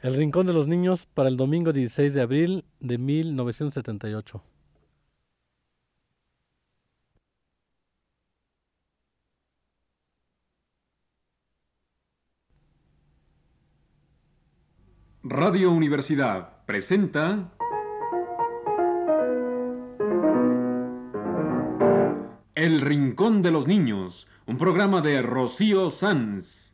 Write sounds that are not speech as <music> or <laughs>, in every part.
El Rincón de los Niños para el domingo 16 de abril de 1978. Radio Universidad presenta El Rincón de los Niños, un programa de Rocío Sanz.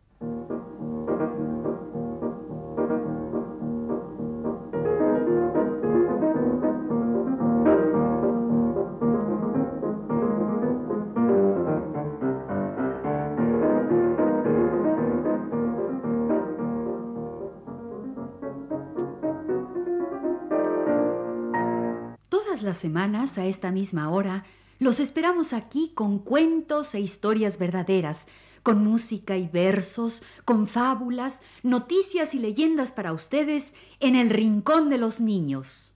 Todas las semanas, a esta misma hora, los esperamos aquí con cuentos e historias verdaderas, con música y versos, con fábulas, noticias y leyendas para ustedes en el Rincón de los Niños.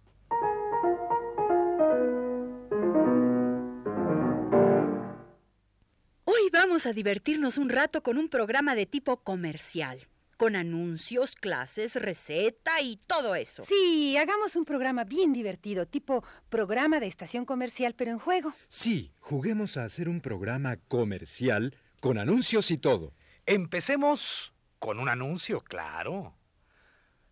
Hoy vamos a divertirnos un rato con un programa de tipo comercial, con anuncios, clases, receta y todo eso. Sí, hagamos un programa bien divertido, tipo programa de estación comercial, pero en juego. Sí, juguemos a hacer un programa comercial con anuncios y todo. Empecemos con un anuncio, claro.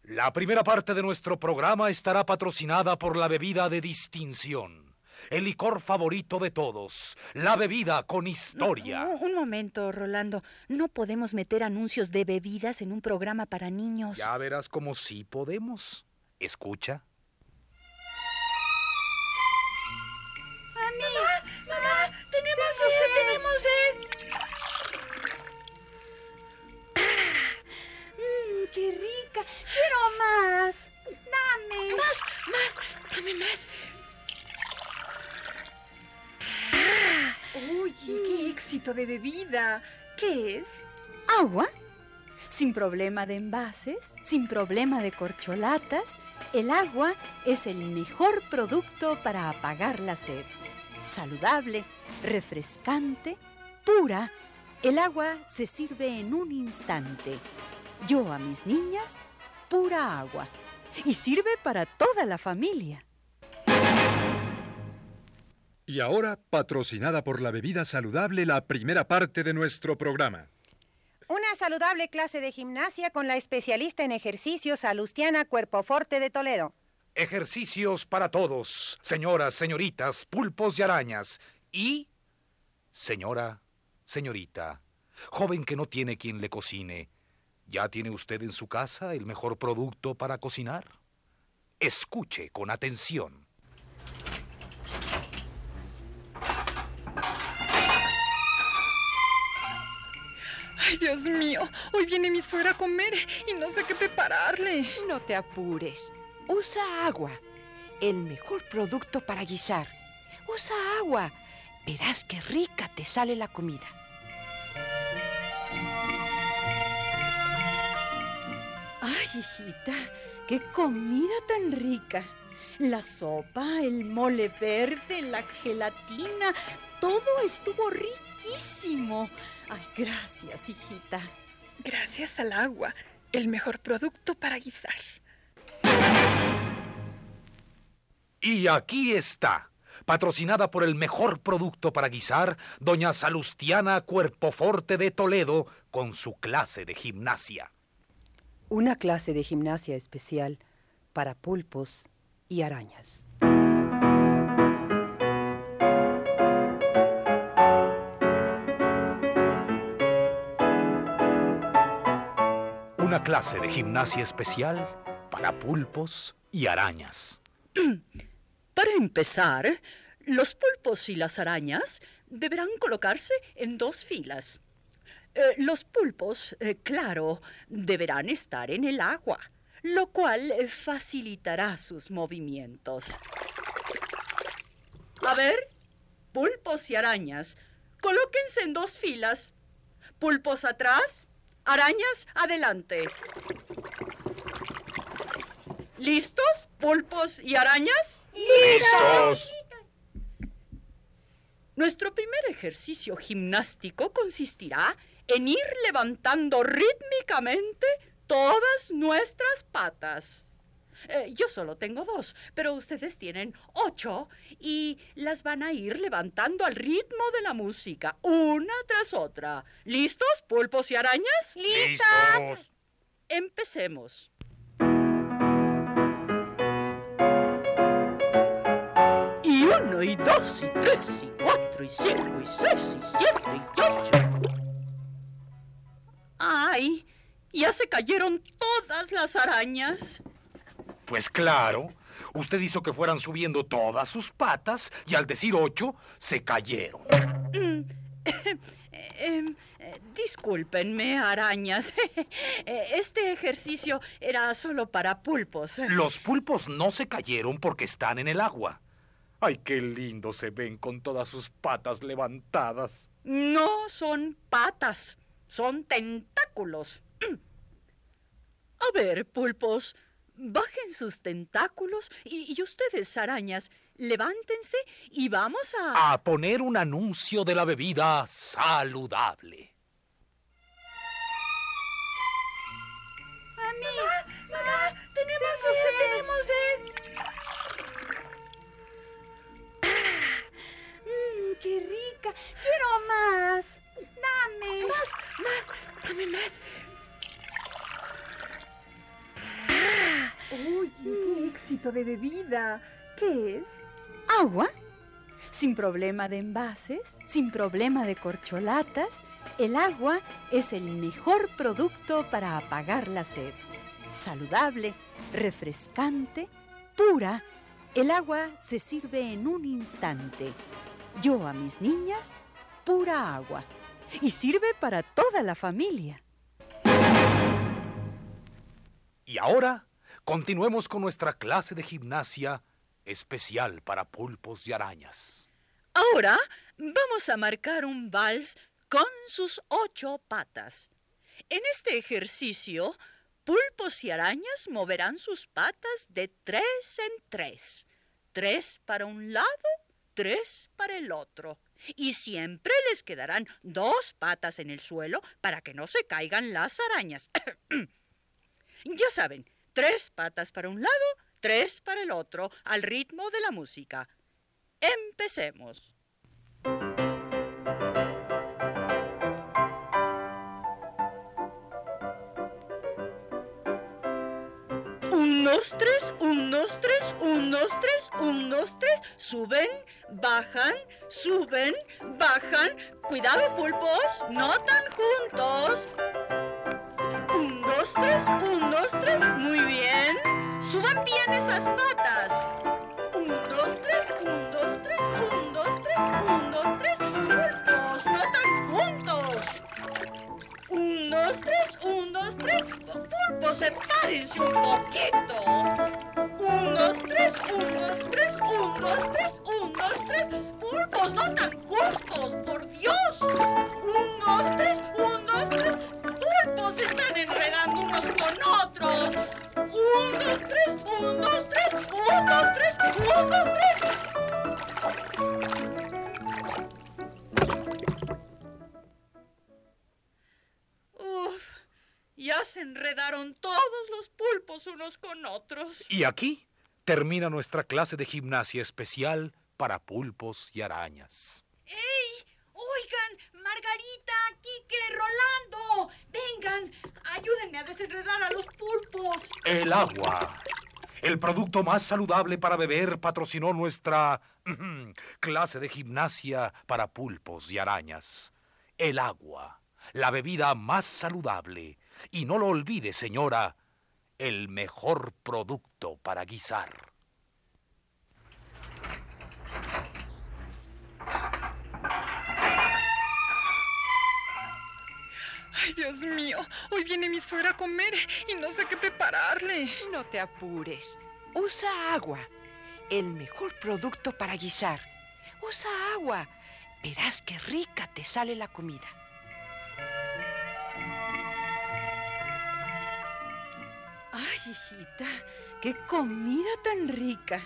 La primera parte de nuestro programa estará patrocinada por la bebida de distinción, el licor favorito de todos, la bebida con historia. No, un momento, Rolando. No podemos meter anuncios de bebidas en un programa para niños. Ya verás cómo sí podemos. Escucha. ¡Tenemos sed! ¡Tenemos sed! ¡Mmm, qué rica! ¡Quiero más! ¡Dame! ¡Más! ¡Más! ¡Dame más! Oye, qué éxito de bebida. ¿Qué es? Agua, sin problema de envases, sin problema de corcholatas, el agua es el mejor producto para apagar la sed. Saludable, refrescante, pura. El agua se sirve en un instante. Yo a mis niñas, pura agua. Y sirve para toda la familia. Y ahora, patrocinada por la bebida saludable, la primera parte de nuestro programa. Una saludable clase de gimnasia con la especialista en ejercicios Salustiana Cuerpoforte de Toledo. Ejercicios para todos, señoras, señoritas, pulpos y arañas. Y, señora, señorita, joven que no tiene quien le cocine, ¿ya tiene usted en su casa el mejor producto para cocinar? Escuche con atención. Ay, Dios mío, hoy viene mi suegra a comer y no sé qué prepararle. No te apures. Usa agua. El mejor producto para guisar. Usa agua. Verás qué rica te sale la comida. Ay, hijita, qué comida tan rica. La sopa, el mole verde, la gelatina, todo estuvo riquísimo. Ay, gracias, hijita. Gracias al agua, el mejor producto para guisar. Y aquí está, patrocinada por el mejor producto para guisar, doña Salustiana Cuerpoforte de Toledo, con su clase de gimnasia. Una clase de gimnasia especial para pulpos y arañas. Una clase de gimnasia especial para pulpos y arañas. <clears throat> Para empezar, los pulpos y las arañas deberán colocarse en dos filas. Eh, los pulpos, eh, claro, deberán estar en el agua, lo cual facilitará sus movimientos. A ver, pulpos y arañas, colóquense en dos filas. Pulpos atrás, arañas adelante. ¿Listos, pulpos y arañas? ¡Listos! Nuestro primer ejercicio gimnástico consistirá en ir levantando rítmicamente todas nuestras patas. Eh, yo solo tengo dos, pero ustedes tienen ocho y las van a ir levantando al ritmo de la música, una tras otra. ¿Listos, pulpos y arañas? ¡Listos! Empecemos. Y uno, y dos, y tres, y cuatro, y cinco, y seis, y siete, y ocho. ¡Ay! Ya se cayeron todas las arañas. Pues claro, usted hizo que fueran subiendo todas sus patas y al decir ocho, se cayeron. Mm, <coughs> em, eh, discúlpenme, arañas. <laughs> Este ejercicio era solo para pulpos. Los pulpos no se cayeron porque están en el agua. ¡Ay, qué lindo se ven con todas sus patas levantadas! No son patas, son tentáculos. A ver, pulpos, bajen sus tentáculos y, y ustedes, arañas, levántense y vamos a... A poner un anuncio de la bebida saludable. ¡Tenemos sed! ¡Tenemos sed! Mmm, qué rica. Quiero más. Dame. ¡Dame más! ¡Uy, qué éxito de bebida! ¿Qué es? ¿Agua? Sin problema de envases, sin problema de corcholatas, el agua es el mejor producto para apagar la sed. Saludable, refrescante, pura. El agua se sirve en un instante. Yo a mis niñas, pura agua. Y sirve para toda la familia. Y ahora, continuemos con nuestra clase de gimnasia especial para pulpos y arañas. Ahora vamos a marcar un vals con sus ocho patas. En este ejercicio, pulpos y arañas moverán sus patas de tres en tres. Tres para un lado, tres para el otro. Y siempre les quedarán dos patas en el suelo para que no se caigan las arañas. <coughs> ya saben, tres patas para un lado, tres para el otro, al ritmo de la música. Empecemos. Un, dos, tres, un, dos, tres, un, dos, tres, un, dos, tres. Suben, bajan, suben, bajan. Cuidado, pulpos, no tan juntos. Dos, tres, un, dos, tres. Muy bien. Suban bien esas patas. Un, dos, tres, un, dos, tres, un, dos, tres, un, dos, tres. Pulpos, no tan juntos. Un, dos, tres, un, dos, tres. Pulpos, sepárense un poquito. Un, dos, tres, un, dos, tres, un, dos, tres, un, dos, tres. Pulpos, no tan justos, por Dios. Un, dos, tres, todos los pulpos unos con otros. Y aquí termina nuestra clase de gimnasia especial para pulpos y arañas. ¡Ey! Oigan, Margarita, Quique, Rolando, vengan, ayúdenme a desenredar a los pulpos. El agua. El producto más saludable para beber patrocinó nuestra clase de gimnasia para pulpos y arañas. El agua, la bebida más saludable. Y no lo olvide, señora, el mejor producto para guisar. Ay, Dios mío, hoy viene mi suegra a comer y no sé qué prepararle. No te apures. Usa agua. El mejor producto para guisar. Usa agua. Verás qué rica te sale la comida. Ay, hijita, qué comida tan rica.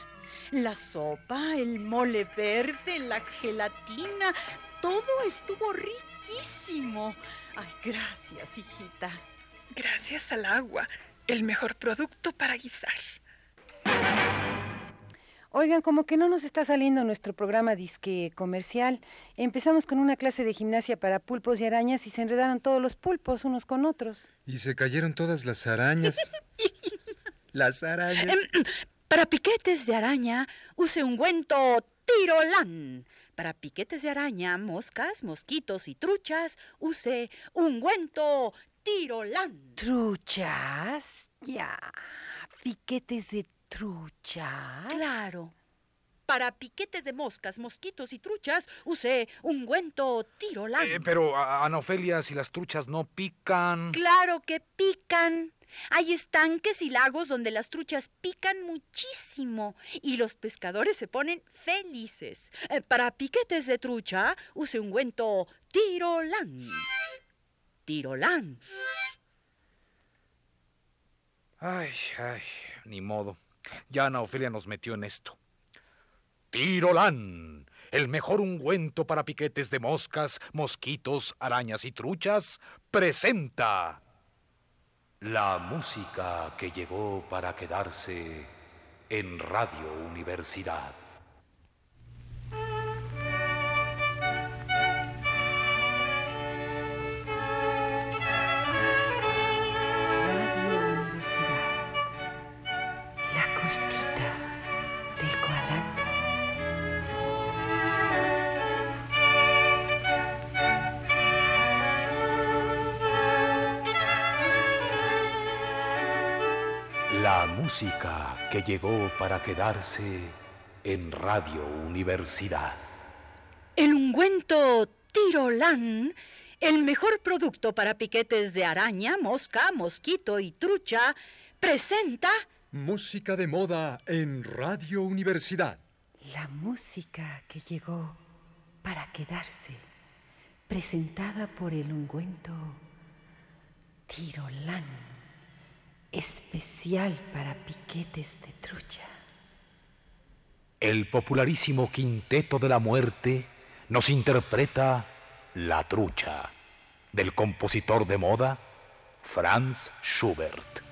La sopa, el mole verde, la gelatina, todo estuvo riquísimo. Ay, gracias, hijita. Gracias al agua, el mejor producto para guisar. Oigan, como que no nos está saliendo nuestro programa disque comercial. Empezamos con una clase de gimnasia para pulpos y arañas y se enredaron todos los pulpos unos con otros. Y se cayeron todas las arañas. <laughs> las arañas. Em, para piquetes de araña, use ungüento Tirolán. Para piquetes de araña, moscas, mosquitos y truchas, use ungüento Tirolán. ¿Truchas? Ya. ¿Piquetes de truchas? Claro. Para piquetes de moscas, mosquitos y truchas, use ungüento Tirolán. Eh, pero, a- Ana Ofelia, si las truchas no pican... Claro que pican. Hay estanques y lagos donde las truchas pican muchísimo y los pescadores se ponen felices. Eh, para piquetes de trucha, use ungüento Tirolán. Tirolán. Ay, ay, ni modo. Ya Ana Ofelia nos metió en esto. Tirolán, el mejor ungüento para piquetes de moscas, mosquitos, arañas y truchas, presenta la música que llegó para quedarse en Radio Universidad. Música que llegó para quedarse en Radio Universidad. El ungüento Tirolán, el mejor producto para piquetes de araña, mosca, mosquito y trucha, presenta Música de moda en Radio Universidad. La música que llegó para quedarse, presentada por el ungüento Tirolán, especial para piquetes de trucha. El popularísimo Quinteto de la Muerte nos interpreta La Trucha, del compositor de moda Franz Schubert.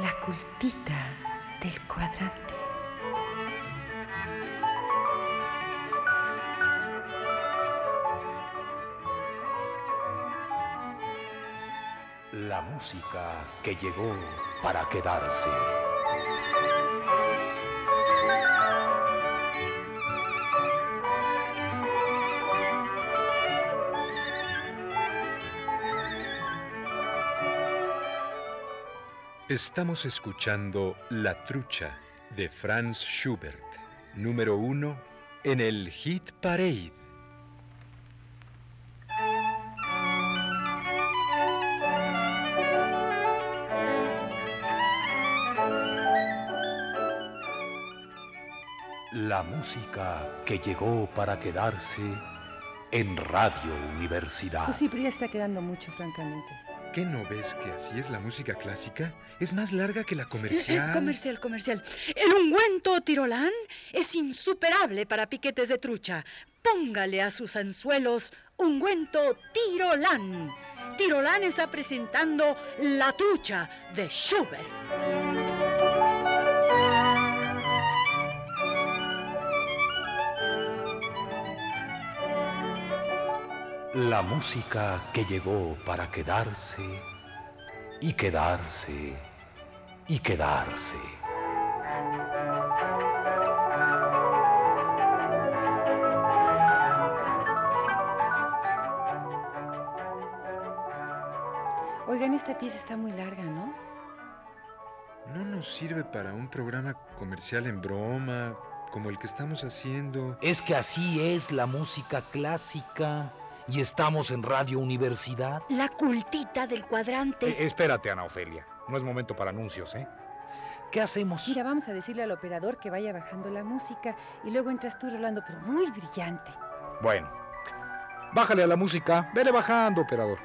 La cultita del cuadrante. La música que llegó para quedarse. Estamos escuchando La Trucha de Franz Schubert, número uno en el Hit Parade. La música que llegó para quedarse en Radio Universidad. Pues sí, pero ya está quedando mucho, francamente. ¿Qué no ves que así es la música clásica? Es más larga que la Eh, comercial. comercial, comercial. El ungüento Tirolán es insuperable para piquetes de trucha. Póngale a sus anzuelos ungüento Tirolán. Tirolán está presentando La trucha de Schubert. La música que llegó para quedarse y quedarse y quedarse. Oigan, esta pieza está muy larga, ¿no? No nos sirve para un programa comercial en broma, como el que estamos haciendo. Es que así es la música clásica y estamos en Radio Universidad. La cultita del cuadrante. Eh, espérate, Ana Ofelia. No es momento para anuncios, ¿eh? ¿Qué hacemos? Mira, vamos a decirle al operador que vaya bajando la música y luego entras tú, Rolando, pero muy brillante. Bueno, Bájale a la música. Vele bajando, operador.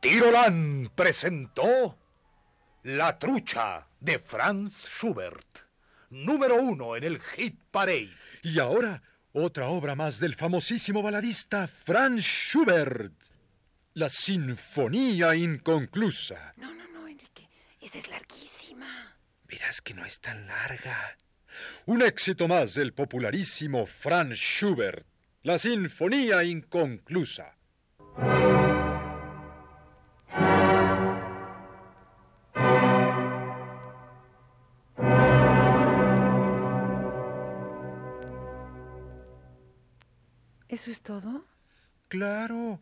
Tirolán presentó La trucha de Franz Schubert, número uno en el hit parade. Y ahora, otra obra más del famosísimo baladista Franz Schubert. La Sinfonía Inconclusa. No, no, no, Enrique. Esa es larguísima. Verás que no es tan larga. Un éxito más del popularísimo Franz Schubert. La Sinfonía Inconclusa. ¿Eso es todo? Claro.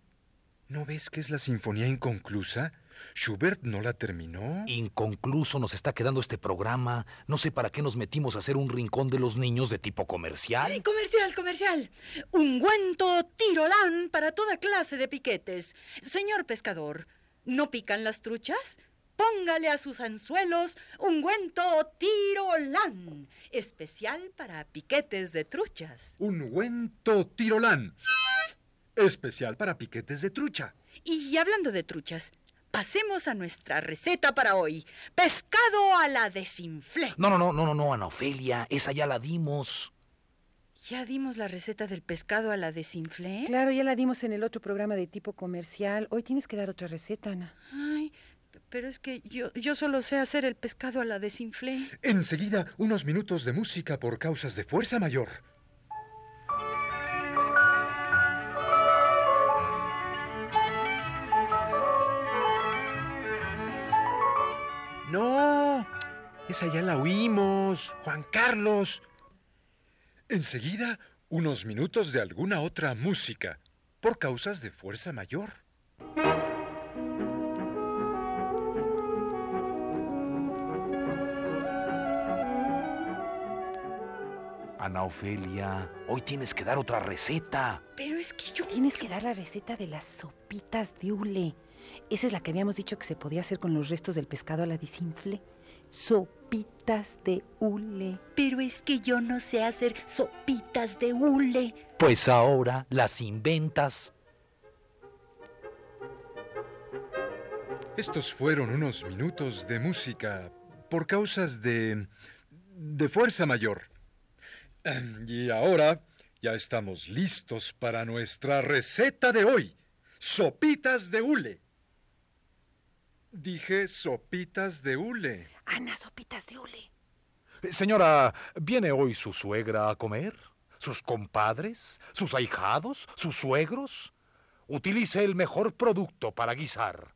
¿No ves que es la Sinfonía Inconclusa? Schubert no la terminó. Inconcluso nos está quedando este programa. No sé para qué nos metimos a hacer un rincón de los niños de tipo comercial. Comercial, comercial. Ungüento tirolán para toda clase de piquetes. Señor pescador, ¿no pican las truchas? Póngale a sus anzuelos ungüento tirolán, especial para piquetes de truchas. Ungüento tirolán. Especial para piquetes de trucha. Y hablando de truchas, pasemos a nuestra receta para hoy. Pescado a la desinflé. No, no, no, no, no, no, Ana Ofelia. Esa ya la dimos. ¿Ya dimos la receta del pescado a la desinflé? Claro, ya la dimos en el otro programa de tipo comercial. Hoy tienes que dar otra receta, Ana. Ay, pero es que yo, yo solo sé hacer el pescado a la desinflé. Enseguida, unos minutos de música por causas de fuerza mayor. No, esa ya la oímos, Juan Carlos. Enseguida, unos minutos de alguna otra música, por causas de fuerza mayor. Ana Ofelia, hoy tienes que dar otra receta. Pero es que yo... Tienes que dar la receta de las sopitas de hule. Esa es la que habíamos dicho que se podía hacer con los restos del pescado a la desinfle. Sopitas de hule. Pero es que yo no sé hacer sopitas de hule. Pues ahora las inventas. Estos fueron unos minutos de música por causas de... de fuerza mayor. Y ahora ya estamos listos para nuestra receta de hoy. Sopitas de hule. Dije sopitas de hule. Ana, sopitas de hule. Eh, Señora, ¿viene hoy su suegra a comer? ¿Sus compadres? ¿Sus ahijados? ¿Sus suegros? Utilice el mejor producto para guisar.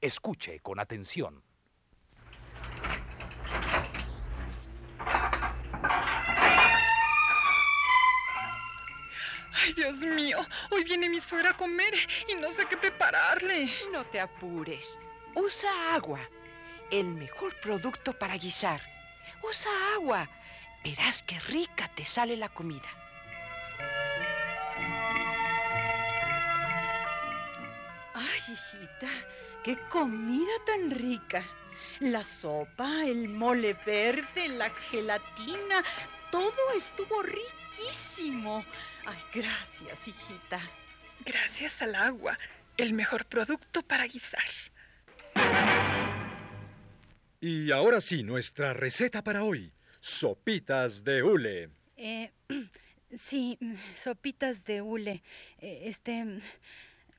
Escuche con atención. Dios mío, hoy viene mi suegra a comer y no sé qué prepararle. No te apures. Usa agua. El mejor producto para guisar. Usa agua. Verás qué rica te sale la comida. Ay, hijita, qué comida tan rica. La sopa, el mole verde, la gelatina, todo estuvo riquísimo. Ay, gracias, hijita. Gracias al agua, el mejor producto para guisar. Y ahora sí, nuestra receta para hoy. Sopitas de hule. Eh, <clears throat> sí, sopitas de hule. Eh, Este.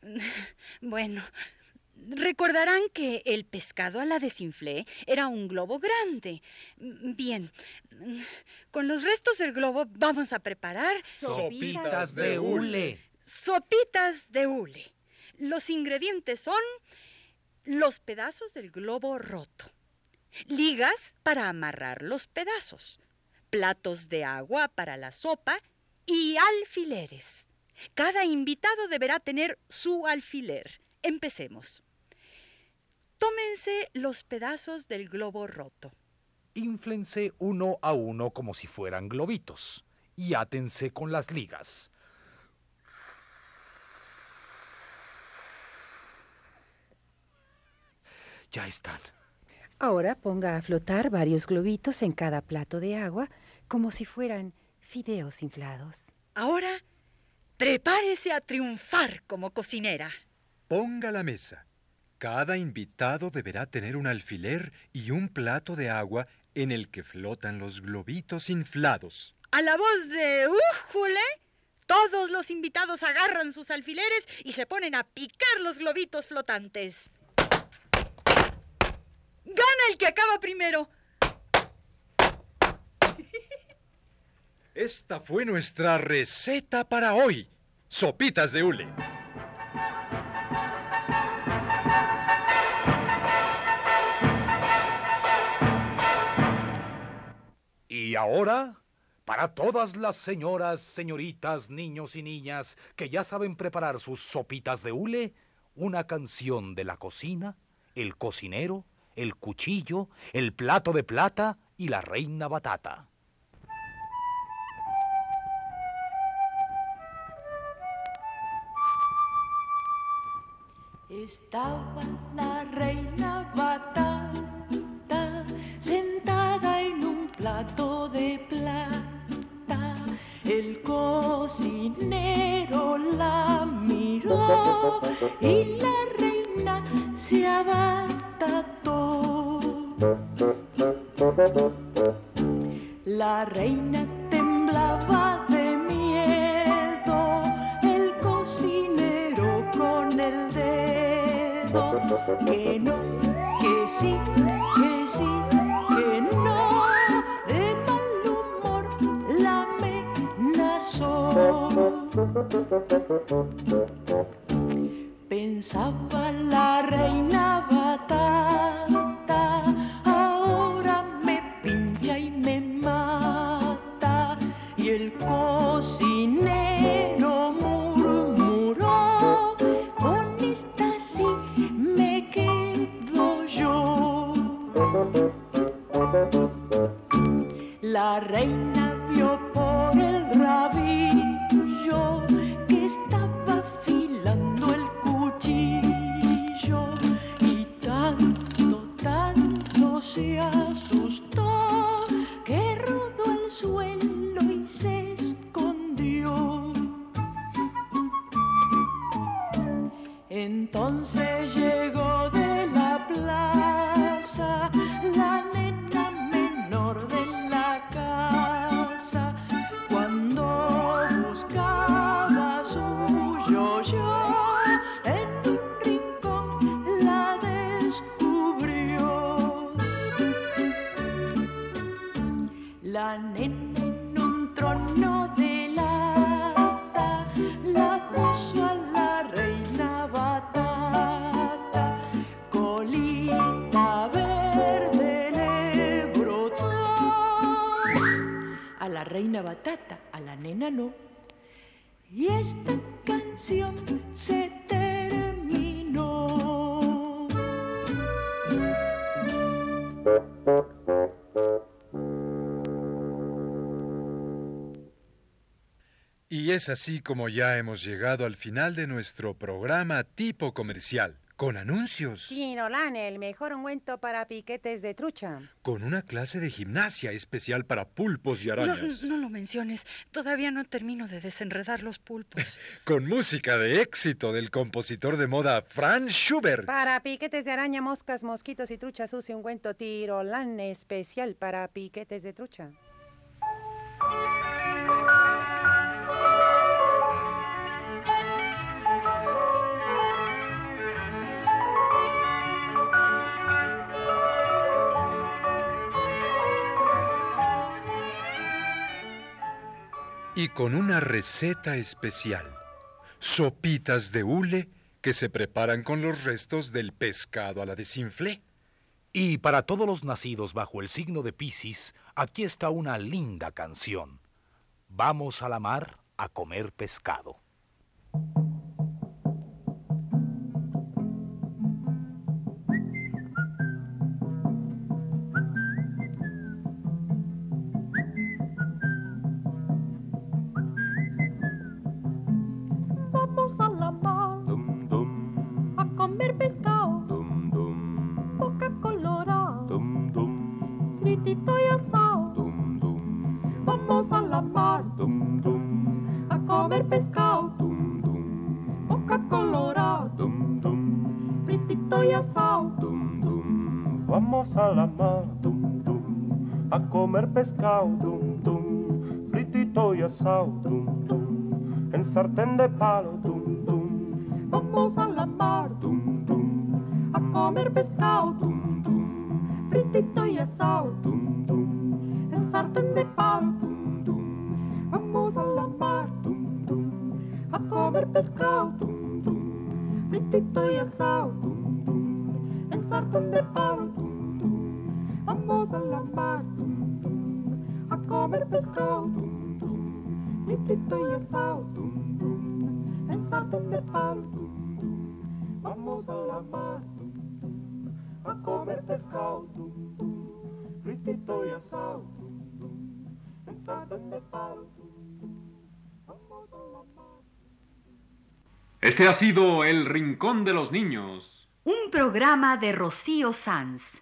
<laughs> Bueno. Recordarán que el pescado a la desinflé era un globo grande. Bien, con los restos del globo vamos a preparar Sopitas de hule. sopitas de hule. Los ingredientes son los pedazos del globo roto, ligas para amarrar los pedazos, platos de agua para la sopa y alfileres. Cada invitado deberá tener su alfiler. Empecemos. Tómense los pedazos del globo roto. Inflense uno a uno como si fueran globitos y átense con las ligas. Ya están. Ahora ponga a flotar varios globitos en cada plato de agua como si fueran fideos inflados. Ahora, prepárese a triunfar como cocinera. Ponga la mesa. Cada invitado deberá tener un alfiler y un plato de agua en el que flotan los globitos inflados. A la voz de Újule, todos los invitados agarran sus alfileres y se ponen a picar los globitos flotantes. Gana el que acaba primero. Esta fue nuestra receta para hoy. Sopitas de hule. Y ahora, para todas las señoras, señoritas, niños y niñas que ya saben preparar sus sopitas de hule, una canción de la cocina, el cocinero, el cuchillo, el plato de plata y la reina batata. Estaba la reina batata il es así como ya hemos llegado al final de nuestro programa tipo comercial, con anuncios, Tirolane, el mejor ungüento para piquetes de trucha. con una clase de gimnasia especial para pulpos y arañas, no lo menciones. Todavía no termino de desenredar los pulpos. <laughs> con música de éxito del compositor de moda Franz Schubert. Para piquetes de araña, moscas, mosquitos y trucha sucia, ungüento tirolane especial para piquetes de trucha. Y con una receta especial. Sopitas de hule que se preparan con los restos del pescado a la desinflé. Y para todos los nacidos bajo el signo de Piscis, aquí está una linda canción. Vamos a la mar a comer pescado. Pescado, dum, dum, fritito y asado, dum, en sartén de palo, dum, dum. Vamos a la mar, dum, dum, a comer pescado, dum, dum, fritito y asado, dum, en sartén de palo, dum, dum, Vamos a la mar, dum, dum, a comer pescado, dum, dum, fritito y asado, dum, en sartén de palo. dum, dum, Vamos a la mar, dum, comer pescado, dum, dum, fritito y asado, dum, dum, en sartén de palo. dum, dum. Vamos a la mar, dum, dum, a comer pescado, dum, dum, fritito y asado, dum, dum, en sartén de palo, dum, dum. Vamos a la mar. Este ha sido El Rincón de los Niños. Un programa de Rocío Sanz.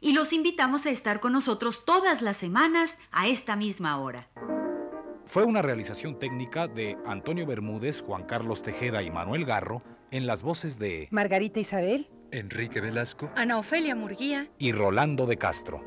y los invitamos a estar con nosotros todas las semanas a esta misma hora. Fue una realización técnica de Antonio Bermúdez, Juan Carlos Tejeda y Manuel Garro en las voces de Margarita Isabel. Enrique Velasco. Ana Ofelia Murguía. y Rolando de Castro.